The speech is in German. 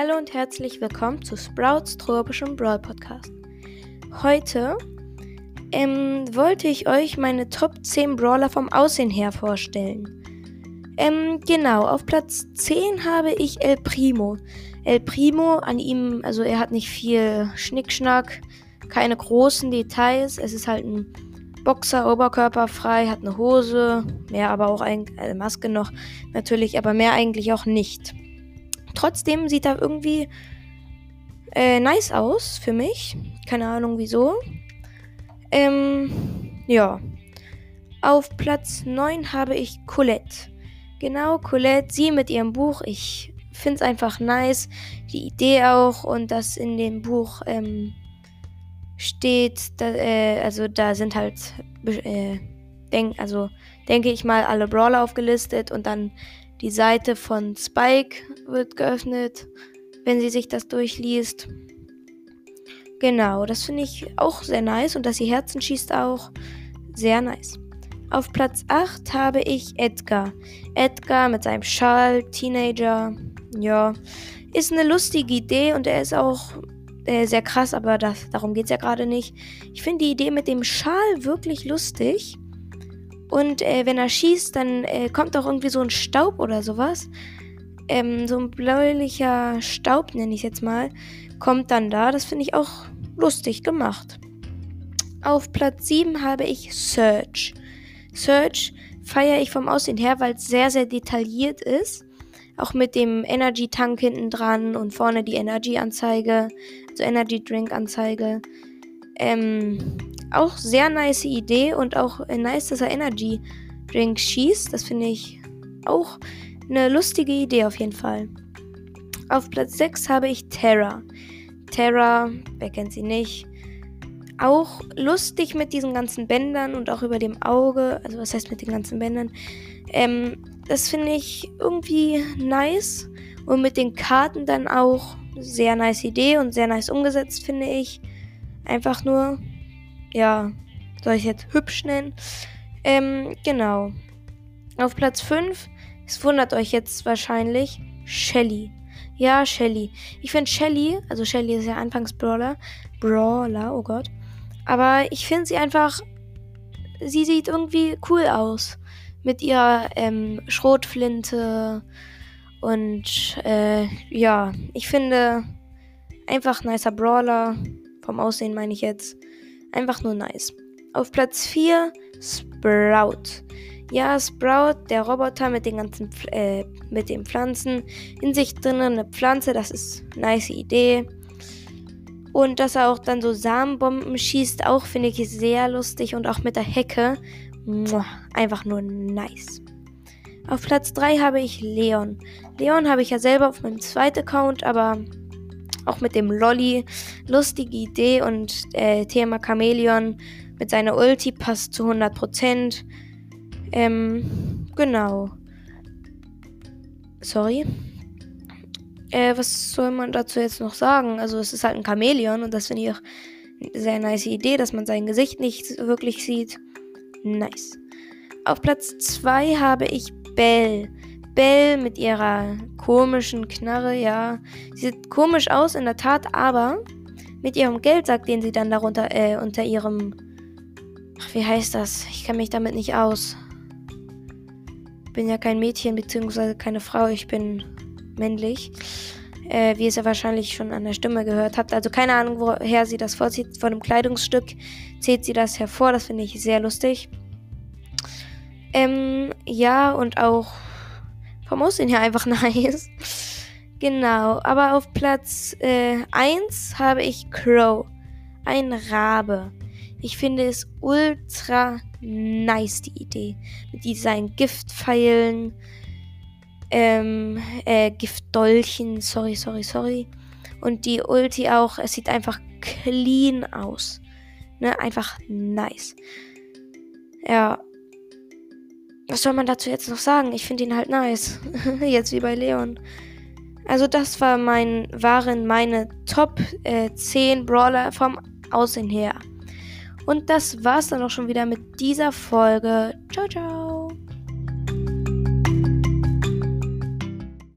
Hallo und herzlich willkommen zu Sprouts tropischem Brawl Podcast. Heute ähm, wollte ich euch meine Top 10 Brawler vom Aussehen her vorstellen. Ähm, genau, auf Platz 10 habe ich El Primo. El Primo, an ihm, also er hat nicht viel Schnickschnack, keine großen Details. Es ist halt ein Boxer, Oberkörper frei, hat eine Hose, mehr aber auch eine äh, Maske noch natürlich, aber mehr eigentlich auch nicht. Trotzdem sieht er irgendwie äh, nice aus für mich. Keine Ahnung wieso. Ähm, ja. Auf Platz 9 habe ich Colette. Genau, Colette, sie mit ihrem Buch. Ich finde es einfach nice. Die Idee auch und das in dem Buch ähm, steht, da, äh, also da sind halt, äh, denk, also denke ich mal, alle Brawler aufgelistet und dann die Seite von Spike wird geöffnet, wenn sie sich das durchliest. Genau, das finde ich auch sehr nice und dass sie Herzen schießt auch sehr nice. Auf Platz 8 habe ich Edgar. Edgar mit seinem Schal, Teenager. Ja, ist eine lustige Idee und er ist auch äh, sehr krass, aber das, darum geht es ja gerade nicht. Ich finde die Idee mit dem Schal wirklich lustig. Und äh, wenn er schießt, dann äh, kommt auch irgendwie so ein Staub oder sowas. Ähm, so ein bläulicher Staub, nenne ich es jetzt mal, kommt dann da. Das finde ich auch lustig gemacht. Auf Platz 7 habe ich Search. Search feiere ich vom Aussehen her, weil es sehr, sehr detailliert ist. Auch mit dem Energy Tank hinten dran und vorne die Energy Anzeige, also Energy Drink Anzeige. Ähm, auch sehr nice Idee und auch äh, nice, dass er Energy Drink schießt. Das finde ich auch eine lustige Idee auf jeden Fall. Auf Platz 6 habe ich Terra. Terra, wer kennt sie nicht? Auch lustig mit diesen ganzen Bändern und auch über dem Auge. Also was heißt mit den ganzen Bändern? Ähm, das finde ich irgendwie nice. Und mit den Karten dann auch sehr nice Idee und sehr nice umgesetzt, finde ich. Einfach nur, ja, soll ich jetzt hübsch nennen? Ähm, genau. Auf Platz 5, es wundert euch jetzt wahrscheinlich, Shelly. Ja, Shelly. Ich finde Shelly, also Shelly ist ja anfangs Brawler. Brawler, oh Gott. Aber ich finde sie einfach, sie sieht irgendwie cool aus. Mit ihrer ähm, Schrotflinte. Und äh, ja, ich finde einfach nicer Brawler. Vom Aussehen meine ich jetzt. Einfach nur nice. Auf Platz 4 Sprout. Ja, Sprout, der Roboter mit den ganzen äh, mit den Pflanzen. In sich drinnen eine Pflanze, das ist eine nice Idee. Und dass er auch dann so Samenbomben schießt, auch finde ich sehr lustig. Und auch mit der Hecke. Muah, einfach nur nice. Auf Platz 3 habe ich Leon. Leon habe ich ja selber auf meinem zweiten Account, aber auch mit dem Lolly. Lustige Idee und äh, Thema Chameleon mit seiner Ulti passt zu 100%. Ähm, genau. Sorry. Äh, was soll man dazu jetzt noch sagen? Also es ist halt ein Chamäleon und das finde ich auch eine sehr nice Idee, dass man sein Gesicht nicht wirklich sieht. Nice. Auf Platz 2 habe ich Belle. Belle mit ihrer komischen Knarre, ja. Sie sieht komisch aus, in der Tat, aber mit ihrem Geldsack, den sie dann darunter, äh, unter ihrem. Ach, wie heißt das? Ich kenne mich damit nicht aus. Bin ja kein Mädchen, beziehungsweise keine Frau, ich bin männlich. Äh, wie ihr es ja wahrscheinlich schon an der Stimme gehört habt. Also keine Ahnung, woher sie das vorzieht. Von dem Kleidungsstück zieht sie das hervor. Das finde ich sehr lustig. Ähm, ja, und auch vom Aussehen her einfach nice. genau, aber auf Platz äh, 1 habe ich Crow. Ein Rabe. Ich finde es ultra nice, die Idee. Mit diesen Giftpfeilen, ähm, äh, Giftdolchen, sorry, sorry, sorry. Und die Ulti auch, es sieht einfach clean aus. Ne, einfach nice. Ja, was soll man dazu jetzt noch sagen? Ich finde ihn halt nice. jetzt wie bei Leon. Also das war mein, waren meine Top äh, 10 Brawler vom Aussehen her. Und das war's dann auch schon wieder mit dieser Folge. Ciao, ciao.